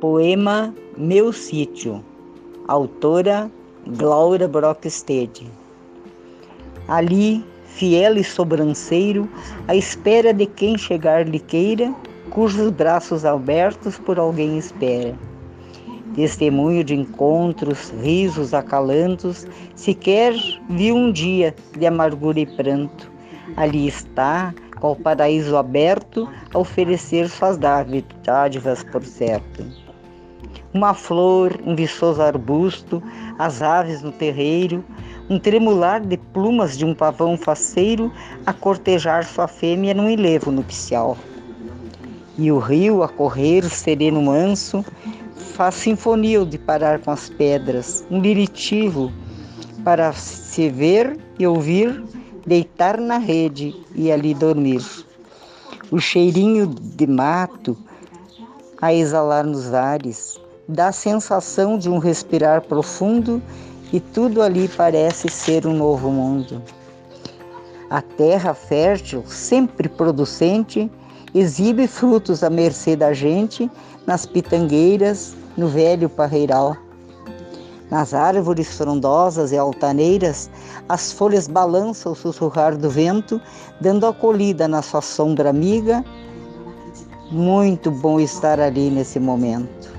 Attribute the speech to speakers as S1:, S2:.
S1: Poema Meu Sítio, autora Glaura Brockstedt. Ali, fiel e sobranceiro, à espera de quem chegar-lhe queira, cujos braços abertos por alguém espera. Testemunho de encontros, risos, acalantos, sequer vi um dia de amargura e pranto. Ali está, ao paraíso aberto, a oferecer suas dádivas, por certo uma flor, um viçoso arbusto, as aves no terreiro, um tremular de plumas de um pavão faceiro a cortejar sua fêmea num enlevo nupcial. E o rio a correr sereno manso faz sinfonia de parar com as pedras, um liritivo para se ver e ouvir, deitar na rede e ali dormir. O cheirinho de mato a exalar nos ares, dá a sensação de um respirar profundo e tudo ali parece ser um novo mundo. A terra fértil, sempre producente, exibe frutos à mercê da gente nas pitangueiras, no velho parreiral. Nas árvores frondosas e altaneiras, as folhas balançam o sussurrar do vento, dando acolhida na sua sombra amiga. Muito bom estar ali nesse momento.